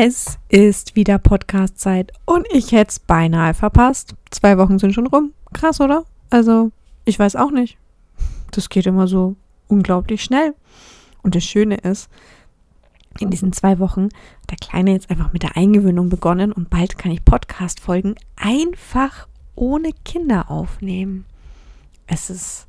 Es ist wieder Podcast-Zeit und ich hätte es beinahe verpasst. Zwei Wochen sind schon rum. Krass, oder? Also, ich weiß auch nicht. Das geht immer so unglaublich schnell. Und das Schöne ist, in diesen zwei Wochen hat der Kleine jetzt einfach mit der Eingewöhnung begonnen und bald kann ich Podcast-Folgen einfach ohne Kinder aufnehmen. Es ist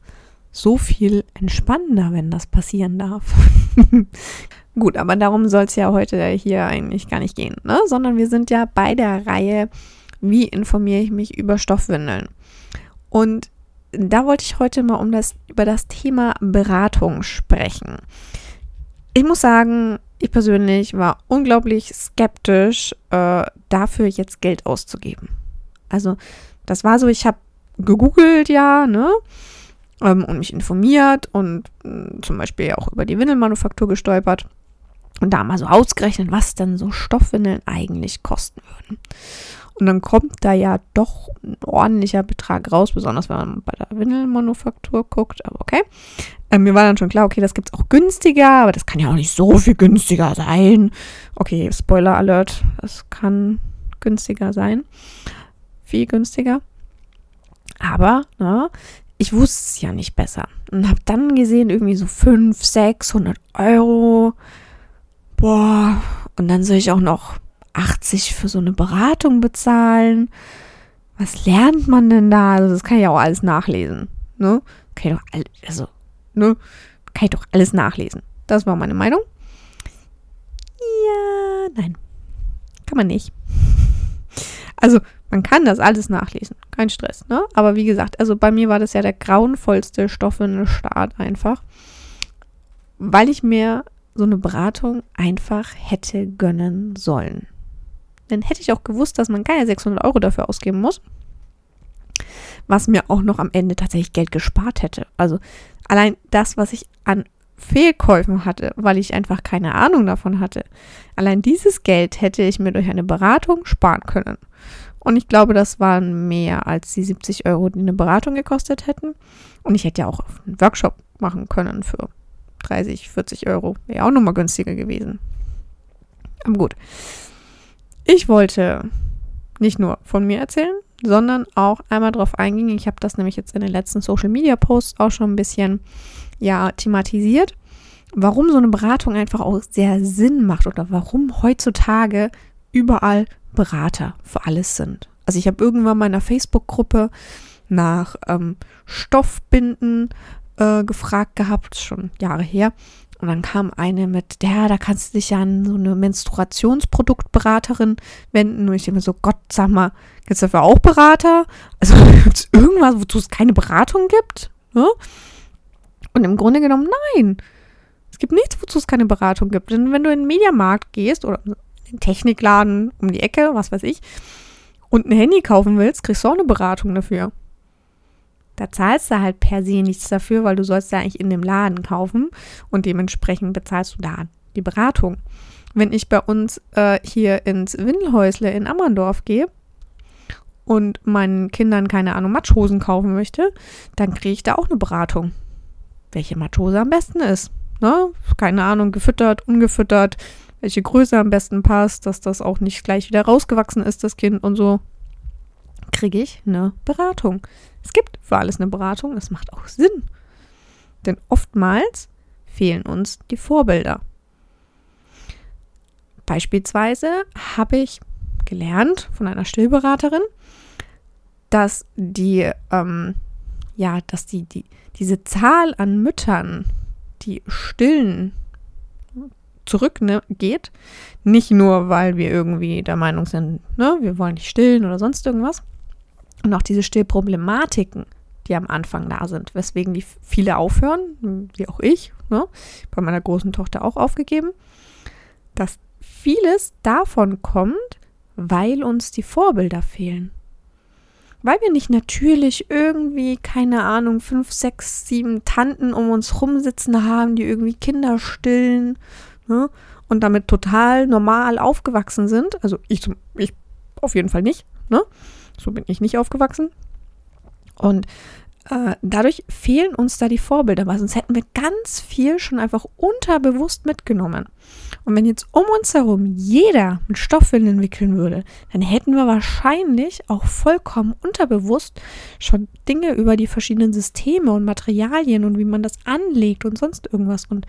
so viel entspannender, wenn das passieren darf. Gut, aber darum soll es ja heute hier eigentlich gar nicht gehen, ne? sondern wir sind ja bei der Reihe, wie informiere ich mich über Stoffwindeln. Und da wollte ich heute mal um das, über das Thema Beratung sprechen. Ich muss sagen, ich persönlich war unglaublich skeptisch, äh, dafür jetzt Geld auszugeben. Also, das war so, ich habe gegoogelt, ja, ne? Ähm, und mich informiert und äh, zum Beispiel auch über die Windelmanufaktur gestolpert und da mal so ausgerechnet, was denn so Stoffwindeln eigentlich kosten würden. Und dann kommt da ja doch ein ordentlicher Betrag raus, besonders wenn man bei der Windelmanufaktur guckt. Aber okay. Ähm, mir war dann schon klar, okay, das gibt es auch günstiger, aber das kann ja auch nicht so viel günstiger sein. Okay, Spoiler Alert, das kann günstiger sein. Viel günstiger. Aber, ne, ich wusste es ja nicht besser. Und habe dann gesehen, irgendwie so 500, 600 Euro boah, und dann soll ich auch noch 80 für so eine Beratung bezahlen. Was lernt man denn da? Also das kann ich auch alles nachlesen. Ne? Kann ich doch alles, also, ne? Kann ich doch alles nachlesen. Das war meine Meinung. Ja, nein. Kann man nicht. Also, man kann das alles nachlesen. Kein Stress, ne? Aber wie gesagt, also bei mir war das ja der grauenvollste Stoff in der Start einfach. Weil ich mir so eine Beratung einfach hätte gönnen sollen. Dann hätte ich auch gewusst, dass man keine 600 Euro dafür ausgeben muss, was mir auch noch am Ende tatsächlich Geld gespart hätte. Also allein das, was ich an Fehlkäufen hatte, weil ich einfach keine Ahnung davon hatte. Allein dieses Geld hätte ich mir durch eine Beratung sparen können. Und ich glaube, das waren mehr als die 70 Euro, die eine Beratung gekostet hätten. Und ich hätte ja auch einen Workshop machen können für 30, 40 Euro. Wäre auch nochmal günstiger gewesen. Aber gut. Ich wollte nicht nur von mir erzählen, sondern auch einmal darauf eingehen. Ich habe das nämlich jetzt in den letzten Social Media Posts auch schon ein bisschen ja thematisiert, warum so eine Beratung einfach auch sehr Sinn macht oder warum heutzutage überall Berater für alles sind. Also ich habe irgendwann mal in einer Facebook-Gruppe nach ähm, Stoffbinden äh, gefragt gehabt, schon Jahre her. Und dann kam eine mit, der, da kannst du dich ja an so eine Menstruationsproduktberaterin wenden. Und ich denke mir so, Gott, sag mal, gibt es dafür auch Berater? Also gibt es irgendwas, wozu es keine Beratung gibt? Ne? Und im Grunde genommen, nein. Es gibt nichts, wozu es keine Beratung gibt. Denn wenn du in den Mediamarkt gehst oder in den Technikladen um die Ecke, was weiß ich, und ein Handy kaufen willst, kriegst du auch eine Beratung dafür. Da zahlst du halt per se nichts dafür, weil du sollst ja eigentlich in dem Laden kaufen und dementsprechend bezahlst du da die Beratung. Wenn ich bei uns äh, hier ins Windelhäusle in Ammerndorf gehe und meinen Kindern, keine Ahnung, Matschhosen kaufen möchte, dann kriege ich da auch eine Beratung. Welche Matschhose am besten ist. Ne? Keine Ahnung, gefüttert, ungefüttert, welche Größe am besten passt, dass das auch nicht gleich wieder rausgewachsen ist, das Kind und so kriege ich eine Beratung. Es gibt für alles eine Beratung, das macht auch Sinn. Denn oftmals fehlen uns die Vorbilder. Beispielsweise habe ich gelernt von einer Stillberaterin, dass die, ähm, ja, dass die, die, diese Zahl an Müttern, die stillen, zurückgeht. Ne, nicht nur, weil wir irgendwie der Meinung sind, ne, wir wollen nicht stillen oder sonst irgendwas, und auch diese Stillproblematiken, die am Anfang da sind, weswegen die viele aufhören, wie auch ich, ne? bei meiner großen Tochter auch aufgegeben, dass vieles davon kommt, weil uns die Vorbilder fehlen. Weil wir nicht natürlich irgendwie, keine Ahnung, fünf, sechs, sieben Tanten um uns rumsitzen haben, die irgendwie Kinder stillen ne? und damit total normal aufgewachsen sind. Also ich, ich auf jeden Fall nicht. Ne? So bin ich nicht aufgewachsen. Und äh, dadurch fehlen uns da die Vorbilder, weil sonst hätten wir ganz viel schon einfach unterbewusst mitgenommen. Und wenn jetzt um uns herum jeder mit Stoffwindeln entwickeln würde, dann hätten wir wahrscheinlich auch vollkommen unterbewusst schon Dinge über die verschiedenen Systeme und Materialien und wie man das anlegt und sonst irgendwas und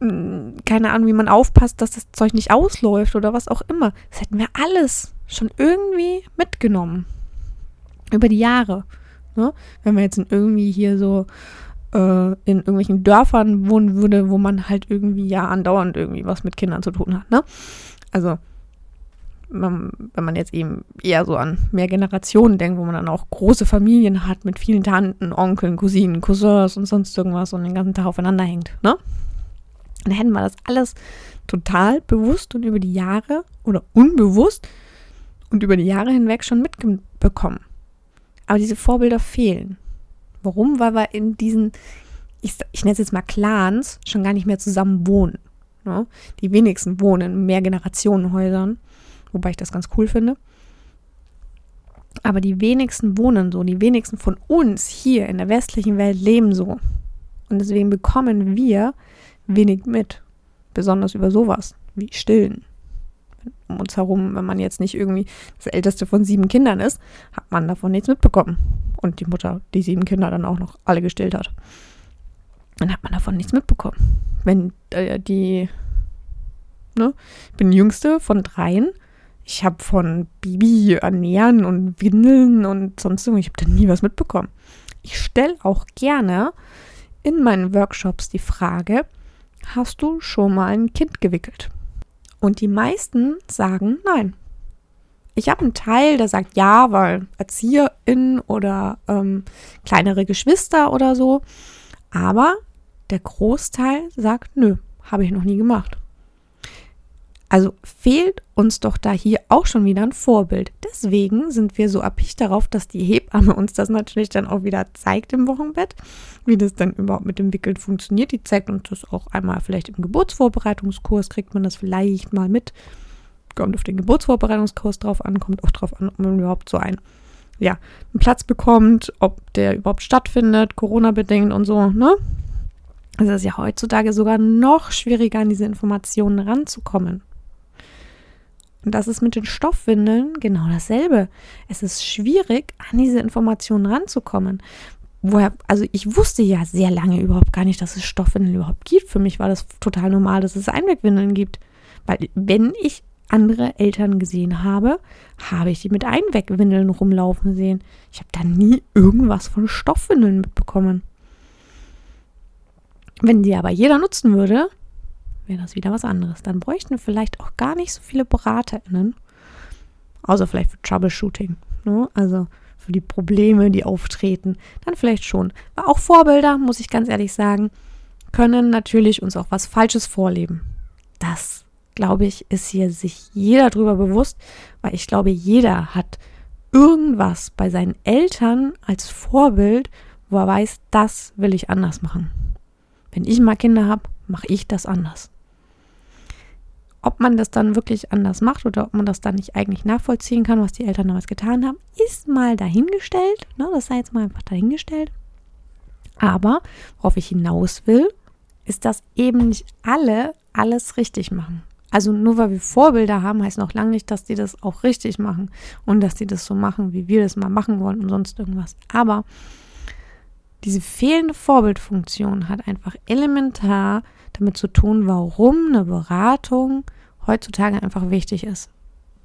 mh, mm, keine Ahnung, wie man aufpasst, dass das Zeug nicht ausläuft oder was auch immer. Das hätten wir alles schon irgendwie mitgenommen. Über die Jahre. Ne? Wenn man jetzt irgendwie hier so äh, in irgendwelchen Dörfern wohnen würde, wo man halt irgendwie ja andauernd irgendwie was mit Kindern zu tun hat. Ne? Also man, wenn man jetzt eben eher so an mehr Generationen denkt, wo man dann auch große Familien hat mit vielen Tanten, Onkeln, Cousinen, Cousins und sonst irgendwas und den ganzen Tag aufeinander hängt, ne? Dann hätten wir das alles total bewusst und über die Jahre oder unbewusst und über die Jahre hinweg schon mitbekommen. Aber diese Vorbilder fehlen. Warum? Weil wir in diesen, ich, ich nenne es jetzt mal Clans, schon gar nicht mehr zusammen wohnen. Ne? Die wenigsten wohnen in Mehrgenerationenhäusern, wobei ich das ganz cool finde. Aber die wenigsten wohnen so, die wenigsten von uns hier in der westlichen Welt leben so. Und deswegen bekommen wir wenig mit. Besonders über sowas wie Stillen um uns herum, wenn man jetzt nicht irgendwie das älteste von sieben Kindern ist, hat man davon nichts mitbekommen. Und die Mutter die sieben Kinder dann auch noch alle gestillt hat. Dann hat man davon nichts mitbekommen. Wenn äh, die, ne, ich bin die jüngste von dreien. Ich habe von Bibi ernähren und Windeln und sonst irgendwie, ich habe da nie was mitbekommen. Ich stelle auch gerne in meinen Workshops die Frage, hast du schon mal ein Kind gewickelt? Und die meisten sagen nein. Ich habe einen Teil, der sagt ja, weil Erzieherin oder ähm, kleinere Geschwister oder so. Aber der Großteil sagt nö, habe ich noch nie gemacht. Also fehlt uns doch da hier auch schon wieder ein Vorbild. Deswegen sind wir so abhängig darauf, dass die Hebamme uns das natürlich dann auch wieder zeigt im Wochenbett, wie das dann überhaupt mit dem Wickeln funktioniert. Die zeigt uns das auch einmal vielleicht im Geburtsvorbereitungskurs, kriegt man das vielleicht mal mit. Kommt auf den Geburtsvorbereitungskurs drauf an, kommt auch drauf an, ob man überhaupt so einen, ja, einen Platz bekommt, ob der überhaupt stattfindet, Corona-bedingt und so, ne? Es ist ja heutzutage sogar noch schwieriger, an diese Informationen ranzukommen. Und das ist mit den Stoffwindeln genau dasselbe. Es ist schwierig, an diese Informationen ranzukommen. Woher, also ich wusste ja sehr lange überhaupt gar nicht, dass es Stoffwindeln überhaupt gibt. Für mich war das total normal, dass es Einwegwindeln gibt. Weil wenn ich andere Eltern gesehen habe, habe ich die mit Einwegwindeln rumlaufen sehen. Ich habe da nie irgendwas von Stoffwindeln mitbekommen. Wenn die aber jeder nutzen würde, wäre das wieder was anderes. Dann bräuchten wir vielleicht auch gar nicht so viele BeraterInnen. Außer vielleicht für Troubleshooting. Ne? Also für die Probleme, die auftreten. Dann vielleicht schon. Aber auch Vorbilder, muss ich ganz ehrlich sagen, können natürlich uns auch was Falsches vorleben. Das, glaube ich, ist hier sich jeder drüber bewusst, weil ich glaube, jeder hat irgendwas bei seinen Eltern als Vorbild, wo er weiß, das will ich anders machen. Wenn ich mal Kinder habe, mache ich das anders. Ob man das dann wirklich anders macht oder ob man das dann nicht eigentlich nachvollziehen kann, was die Eltern damals getan haben, ist mal dahingestellt. Ne? Das sei jetzt mal einfach dahingestellt. Aber worauf ich hinaus will, ist, dass eben nicht alle alles richtig machen. Also nur weil wir Vorbilder haben, heißt noch lange nicht, dass die das auch richtig machen und dass die das so machen, wie wir das mal machen wollen und sonst irgendwas. Aber diese fehlende Vorbildfunktion hat einfach elementar damit zu tun, warum eine Beratung heutzutage einfach wichtig ist.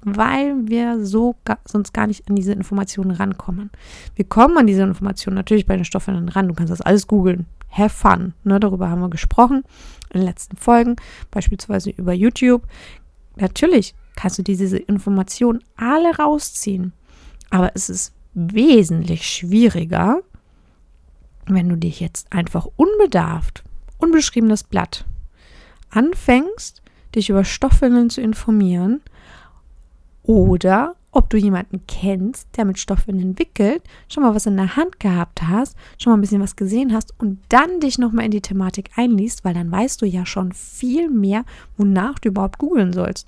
Weil wir so ga, sonst gar nicht an diese Informationen rankommen. Wir kommen an diese Informationen natürlich bei den Stoffen ran. Du kannst das alles googeln. Have fun. Ne, darüber haben wir gesprochen in den letzten Folgen, beispielsweise über YouTube. Natürlich kannst du diese Informationen alle rausziehen. Aber es ist wesentlich schwieriger, wenn du dich jetzt einfach unbedarft, unbeschriebenes Blatt, anfängst, dich über Stoffwindeln zu informieren oder ob du jemanden kennst, der mit Stoffwindeln wickelt, schon mal was in der Hand gehabt hast, schon mal ein bisschen was gesehen hast und dann dich nochmal in die Thematik einliest, weil dann weißt du ja schon viel mehr, wonach du überhaupt googeln sollst,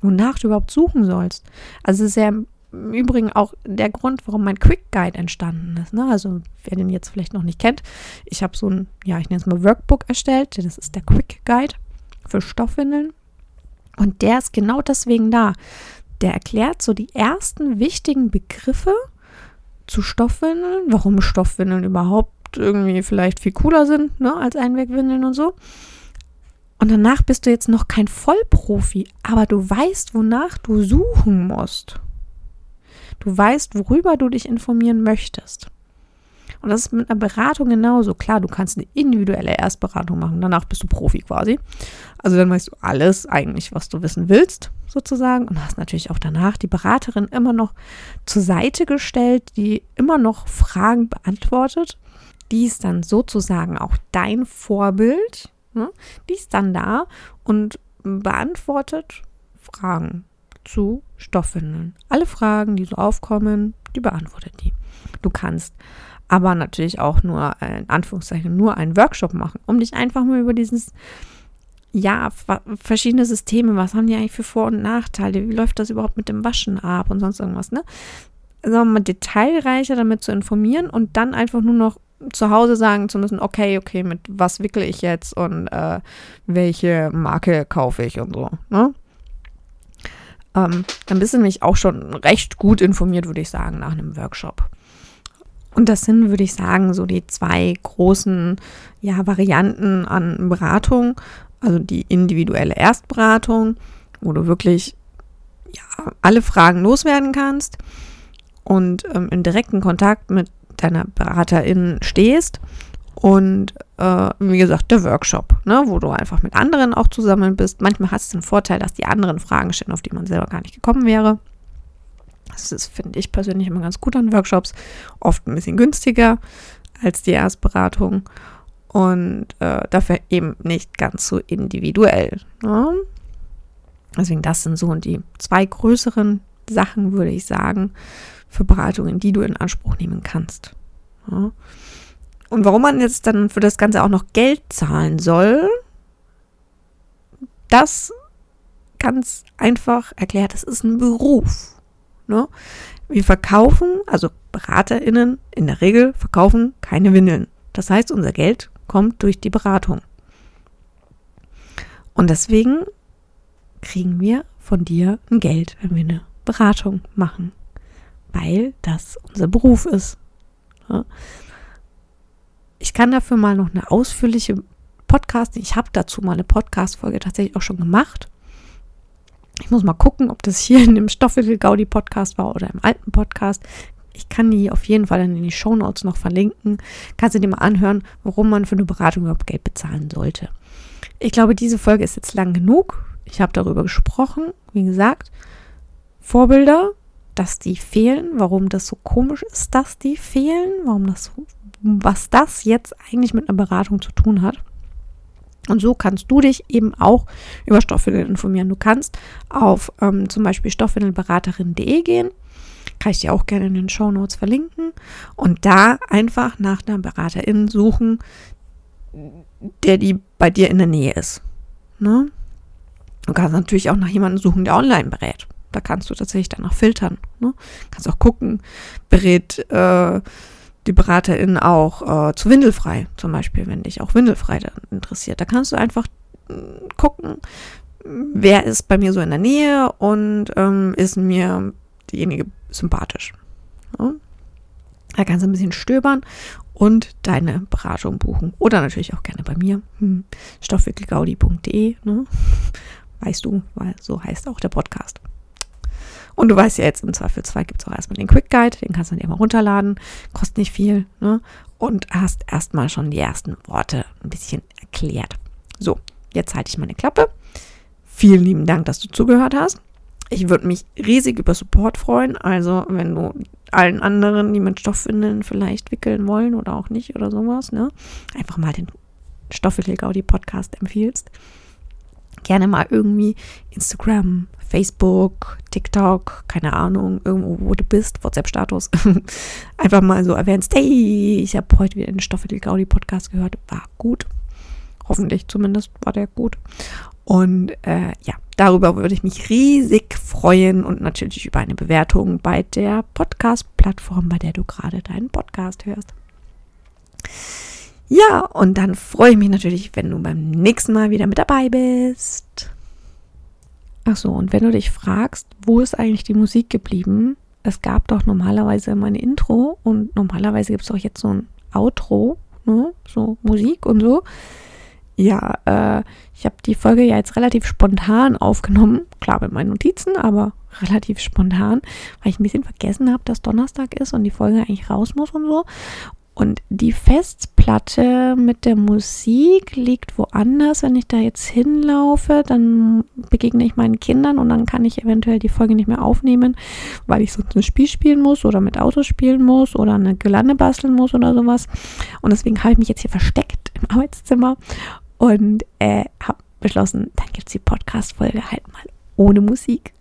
wonach du überhaupt suchen sollst. Also es ist ja im Übrigen auch der Grund, warum mein Quick Guide entstanden ist. Ne? Also wer den jetzt vielleicht noch nicht kennt, ich habe so ein, ja, ich nenne es mal Workbook erstellt. Das ist der Quick Guide für Stoffwindeln. Und der ist genau deswegen da. Der erklärt so die ersten wichtigen Begriffe zu Stoffwindeln, warum Stoffwindeln überhaupt irgendwie vielleicht viel cooler sind ne, als Einwegwindeln und so. Und danach bist du jetzt noch kein Vollprofi, aber du weißt, wonach du suchen musst. Du weißt, worüber du dich informieren möchtest. Und das ist mit einer Beratung genauso. Klar, du kannst eine individuelle Erstberatung machen, danach bist du Profi quasi. Also dann weißt du alles eigentlich, was du wissen willst, sozusagen. Und hast natürlich auch danach die Beraterin immer noch zur Seite gestellt, die immer noch Fragen beantwortet. Die ist dann sozusagen auch dein Vorbild. Ne? Die ist dann da und beantwortet Fragen zu Stoffwindeln. Alle Fragen, die so aufkommen, die beantwortet die. Du kannst aber natürlich auch nur, in Anführungszeichen, nur einen Workshop machen, um dich einfach mal über dieses, ja, verschiedene Systeme, was haben die eigentlich für Vor- und Nachteile, wie läuft das überhaupt mit dem Waschen ab und sonst irgendwas, ne? Sagen wir mal, detailreicher damit zu informieren und dann einfach nur noch zu Hause sagen zu müssen, okay, okay, mit was wickle ich jetzt und äh, welche Marke kaufe ich und so, ne? Ähm, dann bist du nämlich auch schon recht gut informiert, würde ich sagen, nach einem Workshop. Und das sind, würde ich sagen, so die zwei großen ja, Varianten an Beratung. Also die individuelle Erstberatung, wo du wirklich ja, alle Fragen loswerden kannst und ähm, in direkten Kontakt mit deiner Beraterin stehst. Und äh, wie gesagt, der Workshop, ne, wo du einfach mit anderen auch zusammen bist. Manchmal hast du den Vorteil, dass die anderen Fragen stellen, auf die man selber gar nicht gekommen wäre. Das ist, finde ich persönlich immer ganz gut an Workshops. Oft ein bisschen günstiger als die Erstberatung und äh, dafür eben nicht ganz so individuell. Ne? Deswegen, das sind so die zwei größeren Sachen, würde ich sagen, für Beratungen, die du in Anspruch nehmen kannst. Ja. Und warum man jetzt dann für das Ganze auch noch Geld zahlen soll, das ganz einfach erklärt, das ist ein Beruf. Ne? Wir verkaufen, also BeraterInnen in der Regel verkaufen keine Windeln. Das heißt, unser Geld kommt durch die Beratung. Und deswegen kriegen wir von dir ein Geld, wenn wir eine Beratung machen, weil das unser Beruf ist. Ja? Ich kann dafür mal noch eine ausführliche Podcast, ich habe dazu mal eine Podcast-Folge tatsächlich auch schon gemacht. Ich muss mal gucken, ob das hier in dem Stoffwickel-Gaudi-Podcast war oder im alten Podcast. Ich kann die auf jeden Fall dann in die Shownotes noch verlinken. Kannst du dir mal anhören, warum man für eine Beratung überhaupt Geld bezahlen sollte. Ich glaube, diese Folge ist jetzt lang genug. Ich habe darüber gesprochen. Wie gesagt, Vorbilder, dass die fehlen, warum das so komisch ist, dass die fehlen, warum das was das jetzt eigentlich mit einer Beratung zu tun hat. Und so kannst du dich eben auch über Stoffwindeln informieren. Du kannst auf ähm, zum Beispiel stoffwindelberaterin.de gehen. Kann ich dir auch gerne in den Show Notes verlinken. Und da einfach nach einer Beraterin suchen, der die bei dir in der Nähe ist. Ne? Du kannst natürlich auch nach jemandem suchen, der online berät. Da kannst du tatsächlich danach filtern. Ne? Kannst auch gucken, berät äh, die BeraterInnen auch äh, zu Windelfrei zum Beispiel, wenn dich auch Windelfrei interessiert. Da kannst du einfach äh, gucken, wer ist bei mir so in der Nähe und ähm, ist mir diejenige sympathisch. Ja? Da kannst du ein bisschen stöbern und deine Beratung buchen. Oder natürlich auch gerne bei mir. Hm. Stoffwickelgaudi.de. Ne? Weißt du, weil so heißt auch der Podcast. Und du weißt ja jetzt, im Zweifelsfall gibt es auch erstmal den Quick Guide, den kannst du dir mal runterladen, kostet nicht viel, ne? Und hast erstmal schon die ersten Worte ein bisschen erklärt. So, jetzt halte ich meine Klappe. Vielen lieben Dank, dass du zugehört hast. Ich würde mich riesig über Support freuen. Also, wenn du allen anderen, die mit Stoffwindeln vielleicht wickeln wollen oder auch nicht oder sowas, ne, einfach mal den Stoffwickel-Gaudi-Podcast empfiehlst. Gerne mal irgendwie Instagram, Facebook, TikTok, keine Ahnung, irgendwo, wo du bist, WhatsApp-Status, einfach mal so erwähnst, hey, ich habe heute wieder den Stoffel Gaudi Podcast gehört, war gut. Hoffentlich zumindest war der gut. Und äh, ja, Darüber würde ich mich riesig freuen und natürlich über eine Bewertung bei der Podcast-Plattform, bei der du gerade deinen Podcast hörst. Ja, und dann freue ich mich natürlich, wenn du beim nächsten Mal wieder mit dabei bist. Ach so, und wenn du dich fragst, wo ist eigentlich die Musik geblieben? Es gab doch normalerweise immer Intro und normalerweise gibt es auch jetzt so ein Outro, ne? so Musik und so. Ja, äh, ich habe die Folge ja jetzt relativ spontan aufgenommen. Klar mit meinen Notizen, aber relativ spontan, weil ich ein bisschen vergessen habe, dass Donnerstag ist und die Folge eigentlich raus muss und so. Und die Festplatte mit der Musik liegt woanders. Wenn ich da jetzt hinlaufe, dann begegne ich meinen Kindern und dann kann ich eventuell die Folge nicht mehr aufnehmen, weil ich sonst ein Spiel spielen muss oder mit Autos spielen muss oder eine Gelande basteln muss oder sowas. Und deswegen habe ich mich jetzt hier versteckt im Arbeitszimmer und äh, habe beschlossen, dann gibt es die Podcast-Folge halt mal ohne Musik.